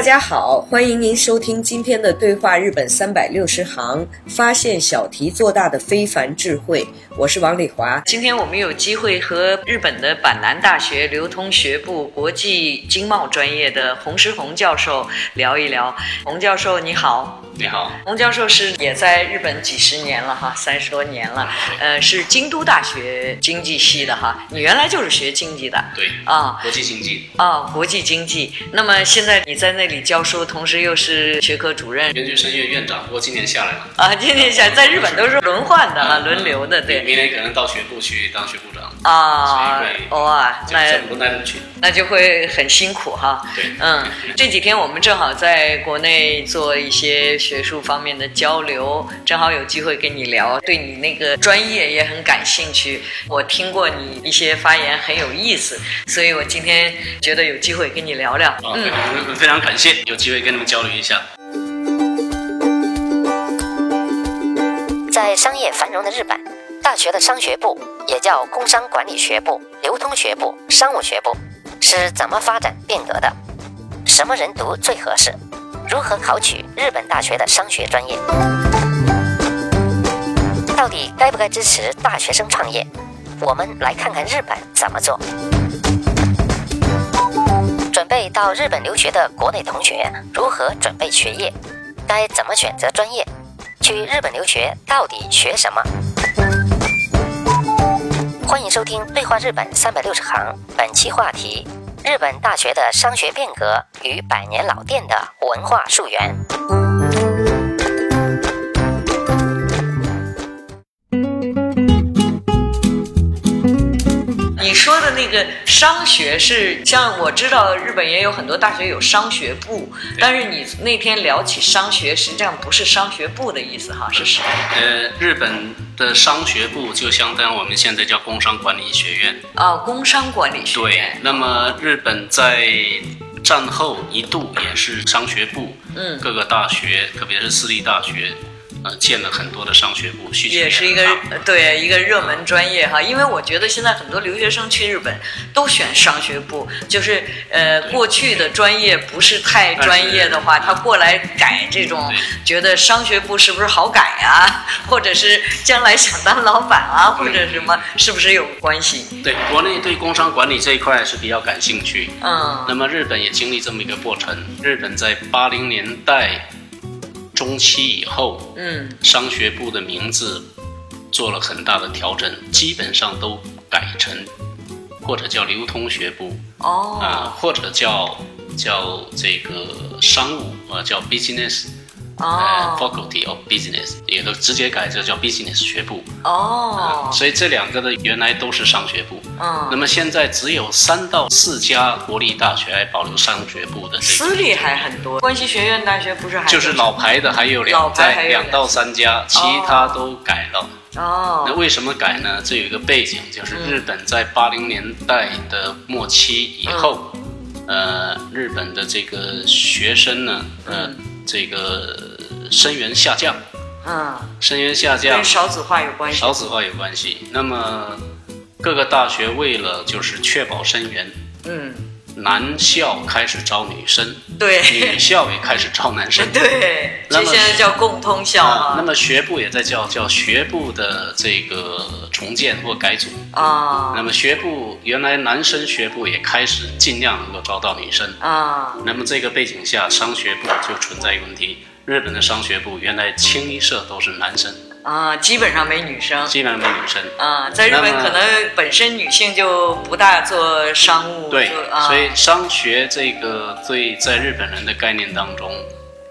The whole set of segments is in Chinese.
大家好，欢迎您收听今天的对话日本三百六十行，发现小题做大的非凡智慧。我是王丽华。今天我们有机会和日本的板南大学流通学部国际经贸专业的洪石红教授聊一聊。洪教授你好，你好。洪教授是也在日本几十年了哈，三十多年了。呃，是京都大学经济系的哈。你原来就是学经济的。对。啊，国际经济。啊，国际经济。那么现在你在那里教书，同时又是学科主任、研究生院院长。不过今年下来了。啊，今年下 在日本都是轮换的啊，轮流的对。明年可能到学部去当学部长啊，哇，那那就会很辛苦哈。对，嗯，这几天我们正好在国内做一些学术方面的交流，正好有机会跟你聊，对你那个专业也很感兴趣。我听过你一些发言很有意思，所以我今天觉得有机会跟你聊聊。嗯，非常感谢有机会跟你们交流一下。在商业繁荣的日本。大学的商学部也叫工商管理学部、流通学部、商务学部，是怎么发展变革的？什么人读最合适？如何考取日本大学的商学专业？到底该不该支持大学生创业？我们来看看日本怎么做。准备到日本留学的国内同学如何准备学业？该怎么选择专业？去日本留学到底学什么？欢迎收听《对话日本三百六十行》，本期话题：日本大学的商学变革与百年老店的文化溯源。你说的那个商学是像我知道日本也有很多大学有商学部，但是你那天聊起商学，实际上不是商学部的意思哈，是什么？呃，日本的商学部就相当于我们现在叫工商管理学院啊，工商管理学院。对，那么日本在战后一度也是商学部，嗯，各个大学，特别是私立大学。呃，建了很多的商学部，需求也是一个对一个热门专业哈。因为我觉得现在很多留学生去日本都选商学部，就是呃过去的专业不是太专业的话，他过来改这种，觉得商学部是不是好改啊？或者是将来想当老板啊，或者什么，是不是有关系？对，国内对工商管理这一块是比较感兴趣。嗯，那么日本也经历这么一个过程。日本在八零年代。中期以后，嗯，商学部的名字做了很大的调整，基本上都改成或者叫流通学部哦，啊，或者叫叫这个商务啊，叫 business。哦，faculty of business 也都直接改这叫 business 学部。哦，所以这两个的原来都是商学部，嗯，那么现在只有三到四家国立大学还保留商学部的这个，私立还很多，关西学院大学不是还就是老牌的还有两在两到三家，其他都改了。哦。那为什么改呢？这有一个背景，就是日本在八零年代的末期以后，呃，日本的这个学生呢，呃。这个生源下降，嗯，生源下降。跟少子化有关系，少子化有关系。那么各个大学为了就是确保生源，嗯，男校开始招女生，对，女校也开始招男生，对，这现在叫共通校啊。那么学部也在叫叫学部的这个重建或改组啊。那么学部原来男生学部也开始尽量能够招到女生啊。那么这个背景下，商学部就存在一个问题：日本的商学部原来清一色都是男生啊，基本上没女生，基本上没女生。啊，在日本可能本身女性就不大做商务。对，所以商学这个对在日本人的概念当中，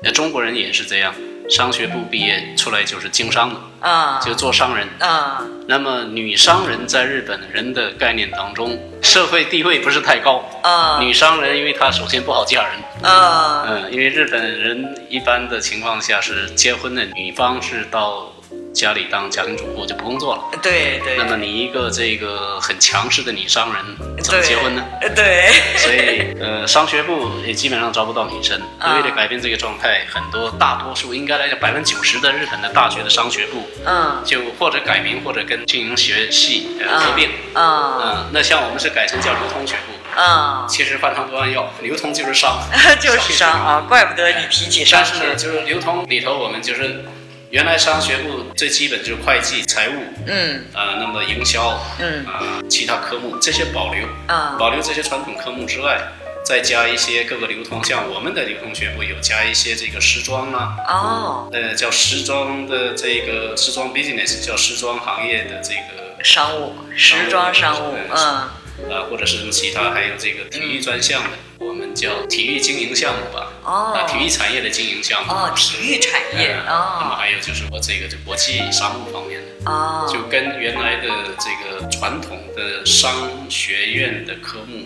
呃，中国人也是这样。商学部毕业出来就是经商的，啊，就做商人，啊。那么女商人在日本人的概念当中，社会地位不是太高，啊。女商人因为她首先不好嫁人，啊，嗯，因为日本人一般的情况下是结婚的女方是到。家里当家庭主妇就不工作了，对对。那么你一个这个很强势的女商人怎么结婚呢？对。所以呃，商学部也基本上招不到女生。为了改变这个状态，很多大多数应该来讲百分之九十的日本的大学的商学部，嗯，就或者改名或者跟经营学系呃合并，嗯嗯。那像我们是改成叫流通学部，嗯，其实换汤不换药，流通就是商，就是商啊，怪不得你提起商学。但是呢，就是流通里头我们就是。原来商学部最基本就是会计、财务，嗯，啊，那么营销，嗯，啊，其他科目这些保留，啊，保留这些传统科目之外，再加一些各个流通，像我们的流通学部有加一些这个时装啊，哦，呃，叫时装的这个时装 business，叫时装行业的这个商务，时装商务，嗯。啊，或者是其他，还有这个体育专项的，我们叫体育经营项目吧。哦。啊，体育产业的经营项目。哦，体育产业。哦。那么还有就是我这个就国际商务方面的。哦。就跟原来的这个传统的商学院的科目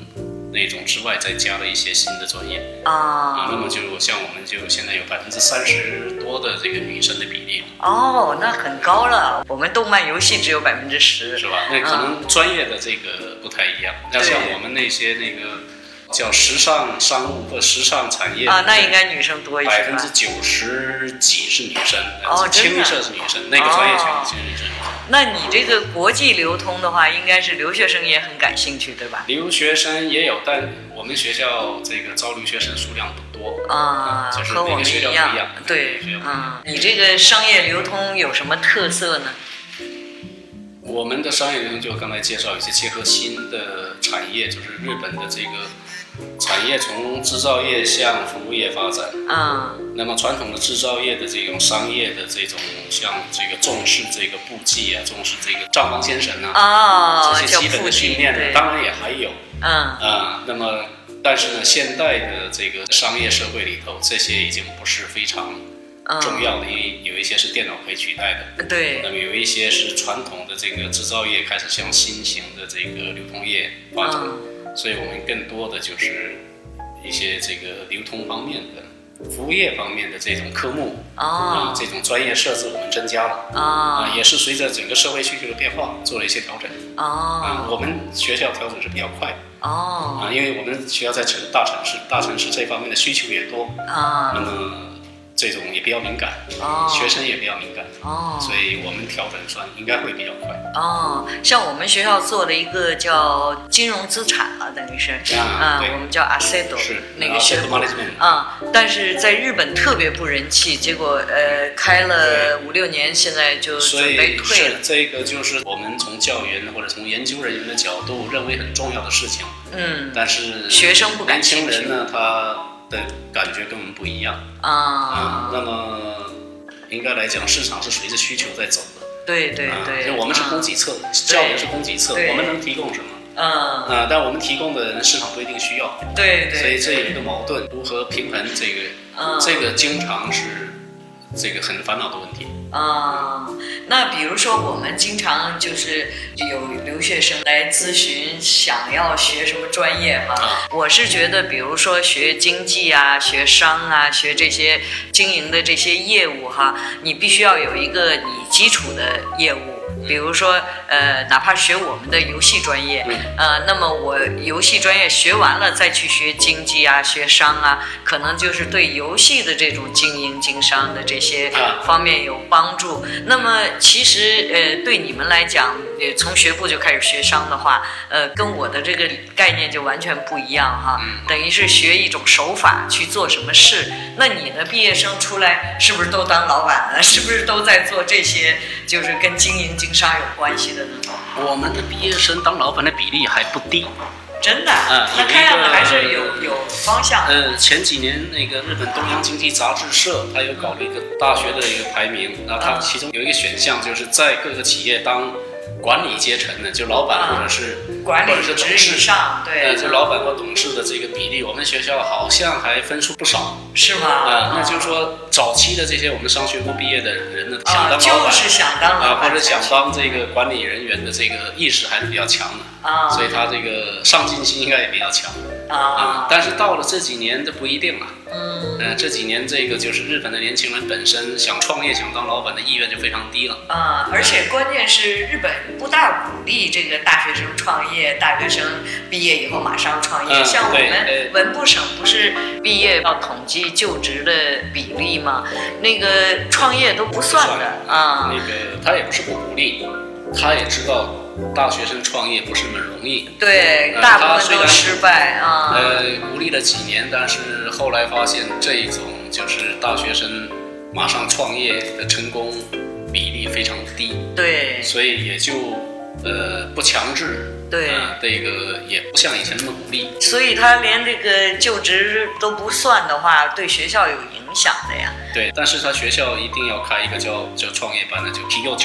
那种之外，再加了一些新的专业。啊。啊，那么就像我们就现在有百分之三十多的这个女生的比例。哦，那很高了。我们动漫游戏只有百分之十。是吧？那可能专业的这个。不太一样，那像我们那些那个叫时尚商务或时尚产业啊，那应该女生多一些百分之九十几是女生，哦，清一色是女生，那个专业全是女生。那你这个国际流通的话，应该是留学生也很感兴趣，对吧？留学生也有，但我们学校这个招留学生数量不多啊，和我们一样。对，嗯，你这个商业流通有什么特色呢？我们的商业流通就刚才介绍一些结合新的产业，就是日本的这个产业从制造业向服务业发展。啊。那么传统的制造业的这种商业的这种，像这个重视这个簿记啊，重视这个账房先生啊，这些基本的训练呢，当然也还有。嗯。啊，那么但是呢，现代的这个商业社会里头，这些已经不是非常。重要的，因为有一些是电脑可以取代的，对。那么有一些是传统的这个制造业开始向新型的这个流通业发展，所以我们更多的就是一些这个流通方面的、服务业方面的这种科目啊，这种专业设置我们增加了。啊，也是随着整个社会需求的变化做了一些调整。啊。我们学校调整是比较快。哦。啊，因为我们学校在城大城市，大城市这方面的需求也多。啊，那么。这种也比较敏感，哦，学生也比较敏感，哦，所以我们调整算应该会比较快。哦，像我们学校做了一个叫金融资产了，等于是，啊，我们叫 Asset，是那个学部，啊，但是在日本特别不人气，结果呃开了五六年，现在就准备退了。这个就是我们从教员或者从研究人员的角度认为很重要的事情，嗯，但是学生不感兴趣，年轻人呢他。的感觉跟我们不一样啊，那么应该来讲，市场是随着需求在走的。对对对，我们是供给侧，教育是供给侧，我们能提供什么？嗯啊，但我们提供的人市场不一定需要。对对，所以这有一个矛盾，如何平衡这个？这个经常是这个很烦恼的问题。啊，那比如说我们经常就是有留学生来咨询，想要学什么专业哈？我是觉得，比如说学经济啊、学商啊、学这些经营的这些业务哈，你必须要有一个你基础的业务。比如说，呃，哪怕学我们的游戏专业，呃，那么我游戏专业学完了再去学经济啊、学商啊，可能就是对游戏的这种经营经商的这些方面有帮助。那么其实，呃，对你们来讲，从学部就开始学商的话，呃，跟我的这个概念就完全不一样哈。等于是学一种手法去做什么事。那你的毕业生出来是不是都当老板了？是不是都在做这些，就是跟经营经？商有关系的呢？我们的毕业生当老板的比例还不低，真的啊，那看样子还是有有方向。呃，前几年那个日本东洋经济杂志社，他有搞了一个大学的一个排名，然后它其中有一个选项，就是在各个企业当。管理阶层的，就老板或者是管理或者是董事上，对，就老板或董事的这个比例，我们学校好像还分数不少，是吗？啊，那就是说早期的这些我们商学部毕业的人呢，想当老板，就是想当啊，或者想当这个管理人员的这个意识还是比较强的啊，所以他这个上进心应该也比较强啊。但是到了这几年，这不一定了。嗯，呃，这几年这个就是日本的年轻人本身想创业、想当老板的意愿就非常低了啊，而且关键是日本不大鼓励这个大学生创业，大学生毕业以后马上创业。像我们文部省不是毕业要统计就职的比例吗？那个创业都不算的啊。那个他也不是不鼓励，他也知道。大学生创业不是那么容易，对，大部分都失败啊。呃，鼓励了几年，但是后来发现这一种就是大学生马上创业的成功比例非常低，对，所以也就呃不强制，对，这个也不像以前那么鼓励。所以他连这个就职都不算的话，对学校有影响的呀。对，但是他学校一定要开一个叫叫创业班的，就 T 六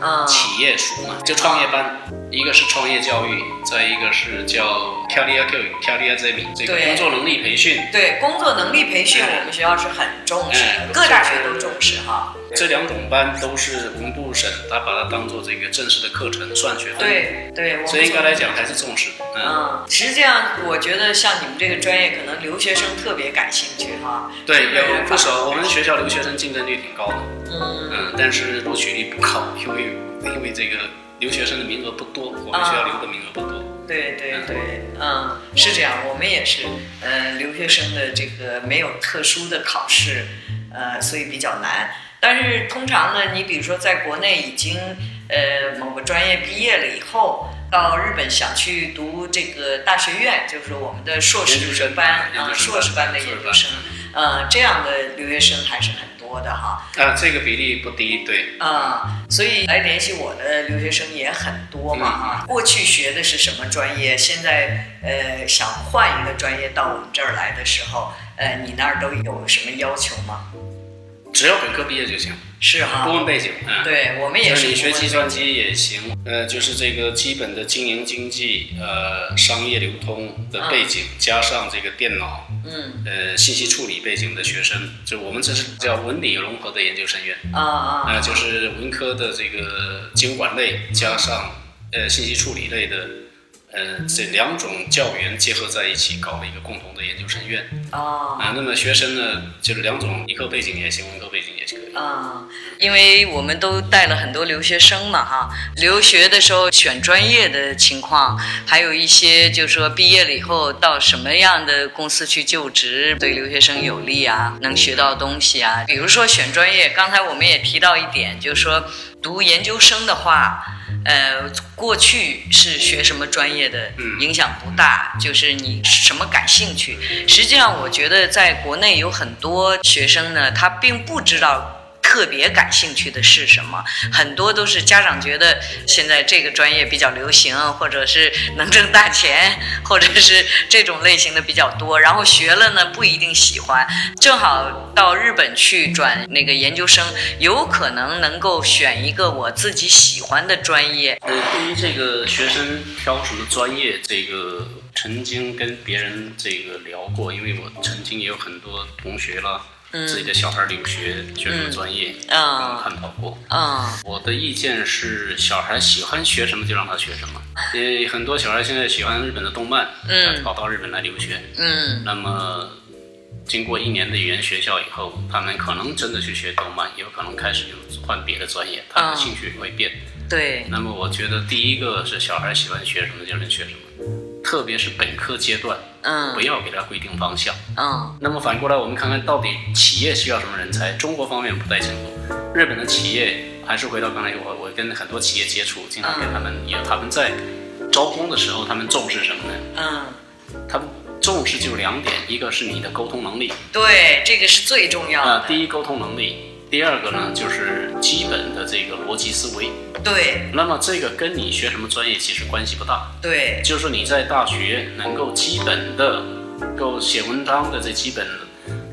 九。企业熟嘛，就创业班，一个是创业教育，再一个是叫育，career training，这个工作能力培训。对，工作能力培训，我们学校是很重视，各大学都重视哈。这两种班都是文部省，他把它当做这个正式的课程算学分。对对，所以应该来讲还是重视。嗯，实际上我觉得像你们这个专业，可能留学生特别感兴趣哈。对，有不少，我们学校留学生竞争力挺高的。嗯嗯，但是录取率不高，因为因为这个留学生的名额不多，我们学校留的名额不多。对对对，嗯，是这样，我们也是，呃，留学生的这个没有特殊的考试，呃，所以比较难。但是通常呢，你比如说在国内已经呃某个专业毕业了以后，到日本想去读这个大学院，就是我们的硕士班啊，硕士班的研究生，呃，这样的留学生还是很多的哈。啊，这个比例不低，对。啊，所以来联系我的留学生也很多嘛哈。过去学的是什么专业？现在呃想换一个专业到我们这儿来的时候，呃，你那儿都有什么要求吗？只要本科毕业就行，是哈，不问背景，嗯，对我们也是。你学计算机也行，呃，就是这个基本的经营经济，呃，商业流通的背景，加上这个电脑，嗯，呃，信息处理背景的学生，就我们这是叫文理融合的研究生院，啊啊，呃，就是文科的这个经管类加上呃信息处理类的。呃，这两种教员结合在一起，搞了一个共同的研究生院。哦，啊，那么学生呢，就是两种理科背景也行，文科背景也可以。啊，因为我们都带了很多留学生嘛，哈，留学的时候选专业的情况，还有一些就是说毕业了以后到什么样的公司去就职，对留学生有利啊，能学到东西啊。比如说选专业，刚才我们也提到一点，就是说读研究生的话。呃，过去是学什么专业的，影响不大，就是你什么感兴趣。实际上，我觉得在国内有很多学生呢，他并不知道。特别感兴趣的是什么？很多都是家长觉得现在这个专业比较流行，或者是能挣大钱，或者是这种类型的比较多。然后学了呢，不一定喜欢。正好到日本去转那个研究生，有可能能够选一个我自己喜欢的专业。呃，对于这个学生挑什么专业，这个曾经跟别人这个聊过，因为我曾经也有很多同学了。自己的小孩留学学什么专业，嗯，探讨过。嗯，我的意见是，小孩喜欢学什么就让他学什么。因为很多小孩现在喜欢日本的动漫，嗯，跑到日本来留学，嗯，那么经过一年的语言学校以后，他们可能真的去学动漫，也有可能开始就换别的专业，他的兴趣会变。对。那么我觉得第一个是小孩喜欢学什么就能学什么。特别是本科阶段，嗯，不要给他规定方向，嗯。那么反过来，我们看看到底企业需要什么人才？中国方面不太清楚，日本的企业还是回到刚才我我跟很多企业接触，经常跟他们也他们在招工的时候，他们重视什么呢？嗯，他们重视就两点，一个是你的沟通能力，对，这个是最重要的。第一，沟通能力。第二个呢，就是基本的这个逻辑思维。对。那么这个跟你学什么专业其实关系不大。对。就是你在大学能够基本的够写文章的这基本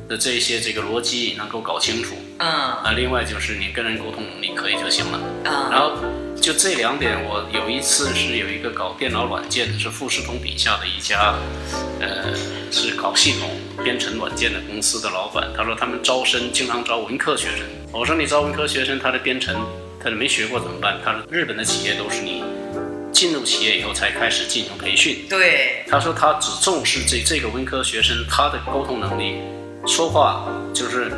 的这些这个逻辑能够搞清楚。嗯。啊，另外就是你跟人沟通能力可以就行了。嗯。然后。就这两点，我有一次是有一个搞电脑软件的，是富士通底下的一家，呃，是搞系统编程软件的公司的老板。他说他们招生经常招文科学生。我说你招文科学生，他的编程他没学过怎么办？他说日本的企业都是你进入企业以后才开始进行培训。对。他说他只重视这这个文科学生他的沟通能力，说话就是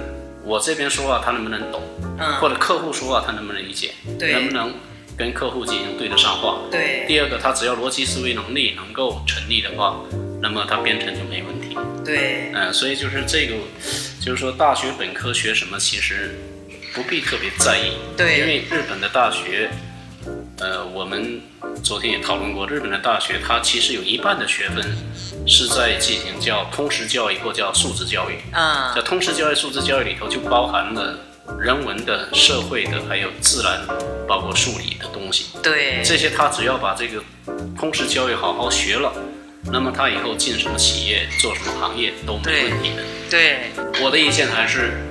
我这边说话他能不能懂，嗯，或者客户说话他能不能理解，对，能不能。跟客户进行对得上话。对。第二个，他只要逻辑思维能力能够成立的话，那么他编程就没问题。对。嗯，所以就是这个，就是说大学本科学什么，其实不必特别在意。对。因为日本的大学，呃，我们昨天也讨论过，日本的大学它其实有一半的学分是在进行叫通识教育或叫素质教育。啊。在通识教育、素质教育里头就包含了。人文的、社会的，还有自然，包括数理的东西，对。这些，他只要把这个通识教育好好学了，那么他以后进什么企业、做什么行业都没问题的。对，我的意见还是，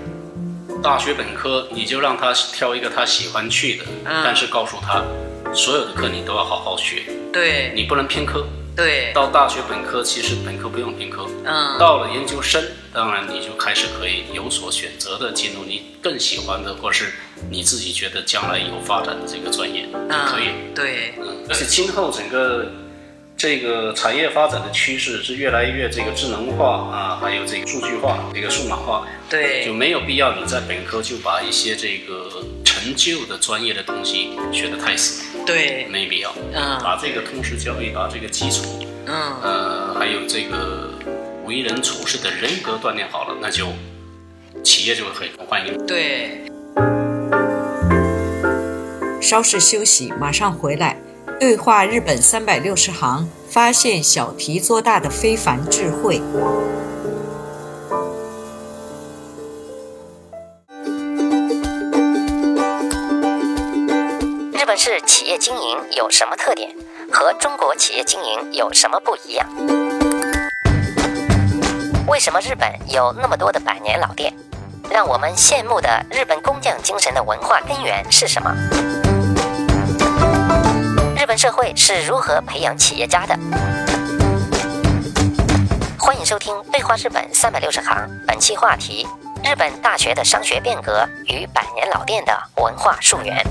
大学本科你就让他挑一个他喜欢去的，但是告诉他，所有的课你都要好好学，对。你不能偏科。对，到大学本科其实本科不用偏科，嗯，到了研究生，当然你就开始可以有所选择的进入你更喜欢的，或是你自己觉得将来有发展的这个专业就可以。对，嗯，而且今后整个这个产业发展的趋势是越来越这个智能化啊，还有这个数据化、这个数码化，对，就没有必要你在本科就把一些这个陈旧的专业的东西学得太死。对，没必要。嗯，把这个通识教育，把这个基础，嗯，呃，还有这个为人处事的人格锻炼好了，那就企业就会很欢迎。对。稍事休息，马上回来。对话日本三百六十行，发现小题做大的非凡智慧。是企业经营有什么特点？和中国企业经营有什么不一样？为什么日本有那么多的百年老店？让我们羡慕的日本工匠精神的文化根源是什么？日本社会是如何培养企业家的？欢迎收听《对话日本三百六十行》，本期话题：日本大学的商学变革与百年老店的文化溯源。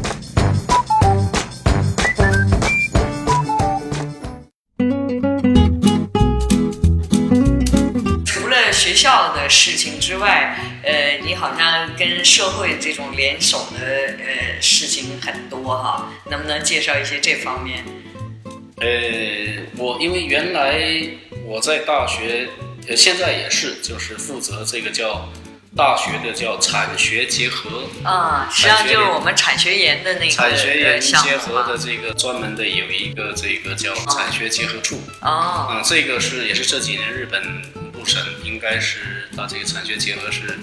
学校的事情之外，呃，你好像跟社会这种联手的呃事情很多哈，能不能介绍一些这方面？呃，我因为原来我在大学，呃，现在也是，就是负责这个叫大学的叫产学结合啊，实际上就是我们产学研的那个产学研结合的这个专门的有一个这个叫产学结合处哦，啊，这个是也是这几年日本。省应该是它这个产学结合是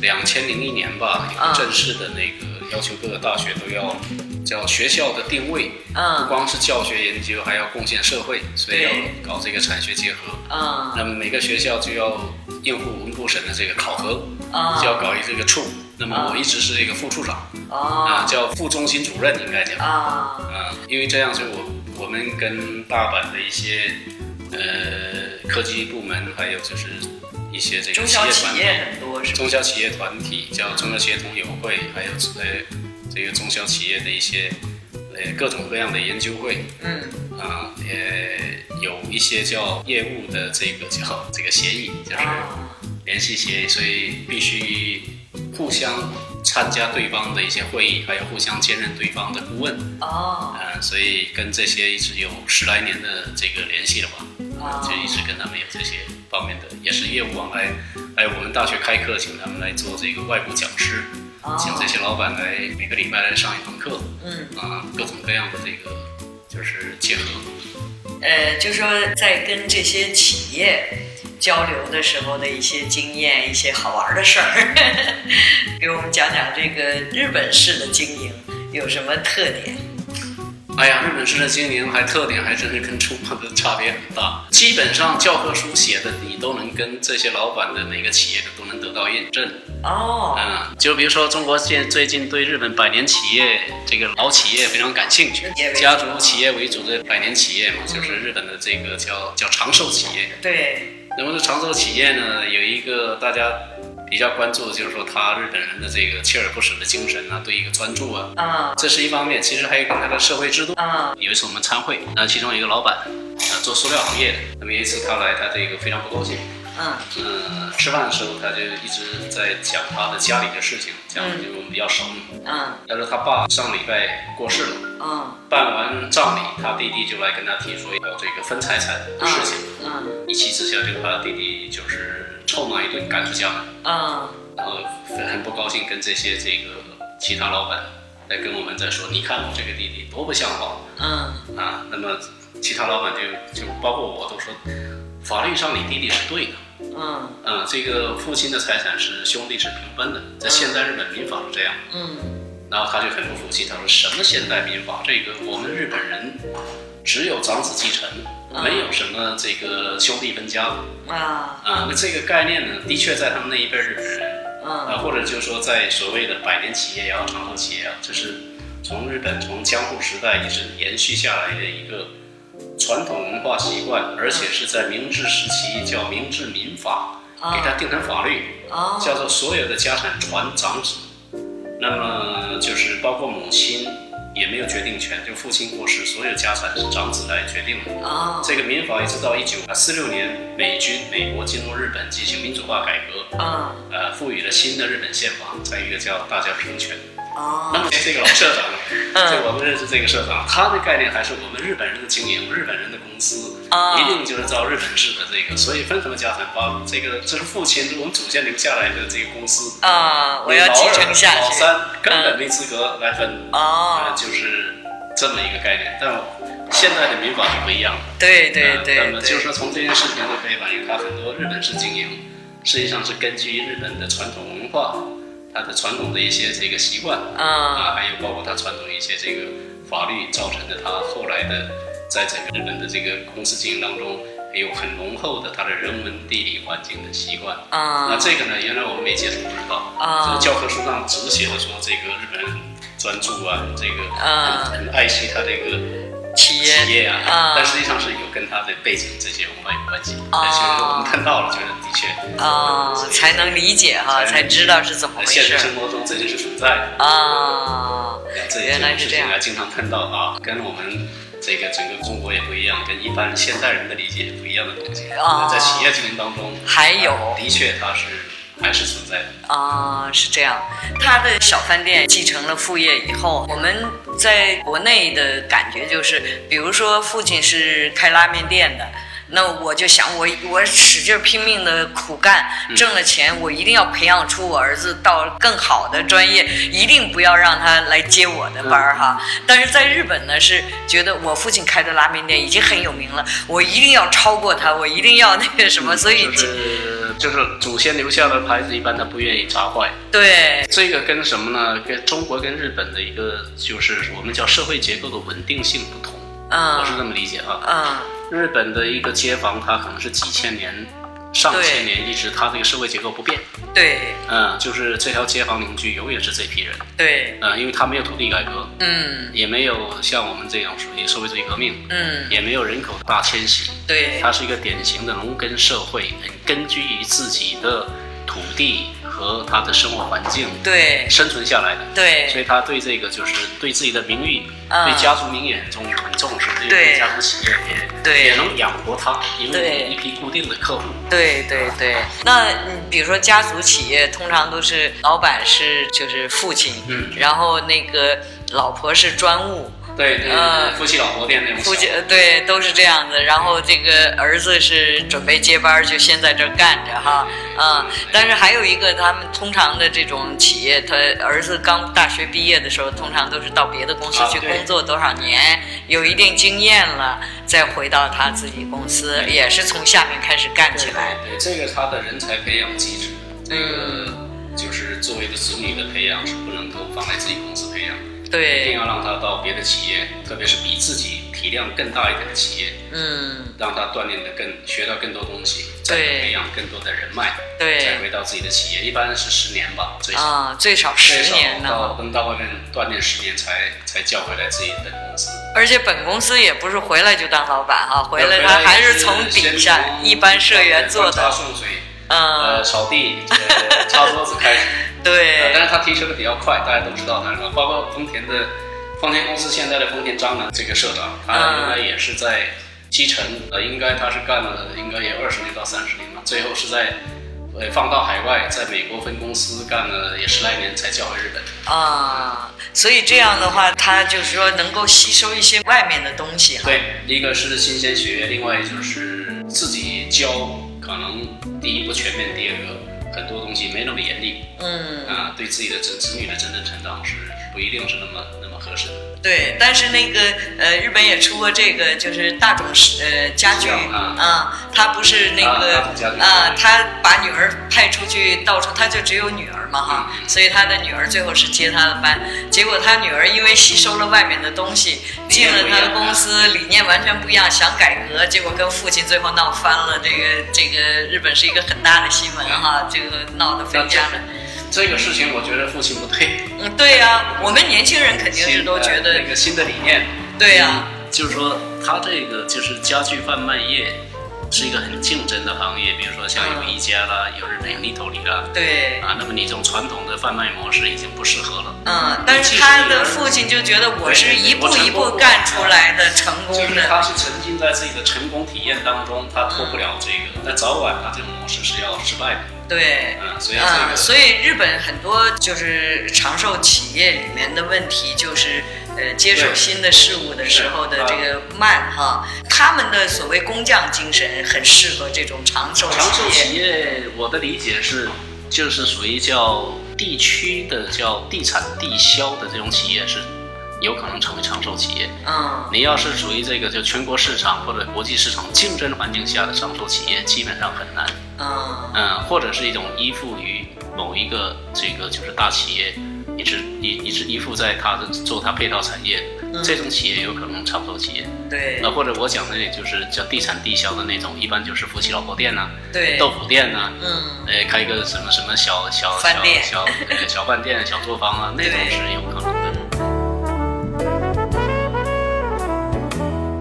两千零一年吧，有正式的那个要求各个大学都要叫学校的定位，不光是教学研究，还要贡献社会，所以要搞这个产学结合。嗯，那么每个学校就要应付文部省的这个考核，就要搞一这个处。那么我一直是一个副处长，啊，叫副中心主任应该讲。啊，嗯，因为这样，就我我们跟大阪的一些。呃，科技部门还有就是一些这个企业团体，中小企业团体叫中小企业同友会，还有呃这个中小企业的一些呃各种各样的研究会，嗯。啊也有一些叫业务的这个叫这个协议，就是联系协议，所以必须互相参加对方的一些会议，还有互相兼任对方的顾问。哦，嗯，所以跟这些一直有十来年的这个联系了吧。就一直跟他们有这些方面的，也是业务往来。还有我们大学开课，请他们来做这个外部讲师，请这些老板来每个礼拜来上一堂课。嗯啊，各种各样的这个就是结合。呃，就说在跟这些企业，交流的时候的一些经验，一些好玩的事儿，给我们讲讲这个日本式的经营有什么特点？哎呀，日本式的经营还特点还真是跟中国的差别很大。基本上教科书写的，你都能跟这些老板的每个企业的都能得到验证。哦，嗯，就比如说中国现最近对日本百年企业这个老企业非常感兴趣，家族企业为主的百年企业嘛，就是日本的这个叫叫长寿企业。对。那么这长寿企业呢，有一个大家。比较关注的就是说他日本人的这个锲而不舍的精神啊，对一个专注啊，啊，这是一方面。其实还有跟他的社会制度啊。有一次我们参会，那其中一个老板啊做塑料行业的，那么有一次他来，他这个非常不高兴。嗯嗯，吃饭的时候他就一直在讲他的家里的事情，讲的就我们比较熟。嗯，他说他爸上礼拜过世了。嗯，办完葬礼，他弟弟就来跟他提出要这个分财产的事情。嗯，一气之下就把他弟弟就是。臭骂一顿，赶出家门。嗯，然后很不高兴，跟这些这个其他老板来跟我们在说，你看我这个弟弟多不像话。嗯，啊，那么其他老板就就包括我都说，法律上你弟弟是对的。嗯，嗯，这个父亲的财产是兄弟是平分的，在现代日本民法是这样。嗯，然后他就很不服气，他说什么现代民法？这个我们日本人只有长子继承。没有什么这个兄弟分家。啊。啊，那这个概念呢，的确在他们那一辈日本人啊，或者就是说在所谓的百年企业也好，长寿企业啊，这是从日本从江户时代一直延续下来的一个传统文化习惯，而且是在明治时期叫明治民法给他定成法律，叫做所有的家产传长子，那么就是包括母亲。也没有决定权，就父亲过世，所有家产是长子来决定的。啊，这个民法一直到一九四六年，美军美国进入日本进行民主化改革，啊，呃，赋予了新的日本宪法，再一个叫大家平权。哦，那么这个老社长，就我们认识这个社长，他的概念还是我们日本人的经营，日本人的公司，一定就是照日本式的这个，所以分什么家产，把这个这是父亲我们祖先留下来的这个公司啊，我要继承下去，老三根本没资格来分，哦，就是这么一个概念，但现在的民法是不一样的，对对对，那么就是说从这件事情就可以反映，他很多日本式经营实际上是根据日本的传统文化。他的传统的一些这个习惯啊，啊，还有包括他传统一些这个法律造成的他后来的在整个日本的这个公司经营当中，有很浓厚的他的人文地理环境的习惯啊。那这个呢，原来我们没接触不知道啊，教科书上只写了说这个日本人很专注啊，这个很很爱惜他这个。企业企业啊，但实际上是有跟他的背景这些文化有关系。啊，其实我们看到了，觉得的确啊，才能理解哈，才知道是怎么回事。现实生活中这就是存在的啊，原来是这样。经常看到啊，跟我们这个整个中国也不一样，跟一般现代人的理解也不一样的东西。啊，在企业经营当中，还有的确它是。还是存在的啊，是这样。他的小饭店继承了副业以后，我们在国内的感觉就是，比如说父亲是开拉面店的。那我就想，我我使劲拼命的苦干，挣了钱，我一定要培养出我儿子到更好的专业，一定不要让他来接我的班儿哈。但是在日本呢，是觉得我父亲开的拉面店已经很有名了，我一定要超过他，我一定要那个什么，所以就是就是祖先留下的牌子，一般他不愿意砸坏。对，这个跟什么呢？跟中国跟日本的一个就是我们叫社会结构的稳定性不同。嗯，我是这么理解啊。嗯。日本的一个街坊，它可能是几千年、上千年，一直它这个社会结构不变。对，嗯，就是这条街坊邻居永远是这批人。对，嗯，因为他没有土地改革，嗯，也没有像我们这样属于社会主义革命，嗯，也没有人口大迁徙。对，它是一个典型的农耕社会，很根据于自己的土地。和他的生活环境对。生存下来的。对，所以他对这个就是对自己的名誉，对家族名誉很重很重视，对。家族企业也对。也能养活他，因为一批固定的客户。对对对，那比如说家族企业通常都是老板是就是父亲，嗯，然后那个老婆是专务。对对，嗯，夫妻老婆店那种。夫妻对，都是这样子。然后这个儿子是准备接班，就先在这儿干着哈，嗯。但是还有一个，他们通常的这种企业，他儿子刚大学毕业的时候，通常都是到别的公司去工作多少年，有一定经验了，再回到他自己公司，也是从下面开始干起来。对，这个他的人才培养机制，这个就是作为一个子女的培养是不能够放在自己公司培养，对，一定要让他到别的企业，特别是比自己体量更大一点的企业，嗯，让他锻炼的更学到更多东西，再培养更多的人脉，对，再回到自己的企业，一般是十年吧，最少。最少十年呢，到能到外面锻炼十年才才叫回来自己本公司。而且本公司也不是回来就当老板哈，回来他还是从底下一般社员做的，送水，呃，扫地，擦桌子开始。对。但是他提升的比较快，大家都知道？包括丰田的丰田公司现在的丰田章男这个社长，他原来也是在基层，呃，应该他是干了应该也二十年到三十年吧，最后是在。呃，放到海外，在美国分公司干了也十来年，才调回日本。啊，所以这样的话，他就是说能够吸收一些外面的东西。对，一个是新鲜血液，另外就是自己教，可能第一不全面，第二个很多东西没那么严厉。嗯。啊，对自己的子子女的真正成长是不一定是那么那么合适的。对，但是那个呃，日本也出过这个，就是大众呃家具啊，他不是那个啊，他把女儿派出去到处，他就只有女儿嘛哈，所以他的女儿最后是接他的班，结果他女儿因为吸收了外面的东西，进了他的公司，理念完全不一样，想改革，结果跟父亲最后闹翻了，这个这个日本是一个很大的新闻哈，这个闹得非常的。这个事情我觉得父亲不对。嗯，对呀，我们年轻人肯定是都觉得那个新的理念。对呀，就是说他这个就是家具贩卖业是一个很竞争的行业，比如说像有一家啦，有日本有立头里啦。对。啊，那么你这种传统的贩卖模式已经不适合了。嗯，但是他的父亲就觉得我是一步一步干出来的成功的。就是他是沉浸在自己的成功体验当中，他脱不了这个，但早晚他这种模式是要失败的。对，嗯，所以嗯，所以日本很多就是长寿企业里面的问题，就是呃，接受新的事物的时候的这个慢哈。他们的所谓工匠精神很适合这种长寿企业。长寿企业，我的理解是，就是属于叫地区的叫地产地销的这种企业是。有可能成为长寿企业。嗯，你要是属于这个就全国市场或者国际市场竞争环境下的长寿企业，基本上很难。嗯嗯，或者是一种依附于某一个这个就是大企业，一直一一直依附在它的做它配套产业，这种企业有可能长寿企业。对。那或者我讲的也就是叫地产地销的那种，一般就是夫妻老婆店呐，对，豆腐店呐，嗯，呃，开一个什么什么小小小小呃小饭店、小作坊啊，那种是有可能的。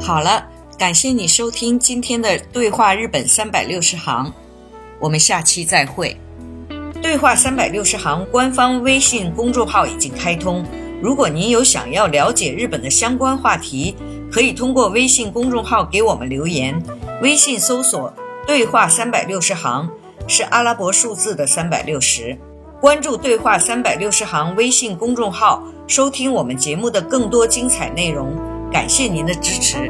好了，感谢你收听今天的对话日本三百六十行，我们下期再会。对话三百六十行官方微信公众号已经开通，如果您有想要了解日本的相关话题，可以通过微信公众号给我们留言。微信搜索“对话三百六十行”是阿拉伯数字的三百六十，关注“对话三百六十行”微信公众号，收听我们节目的更多精彩内容。感谢您的支持。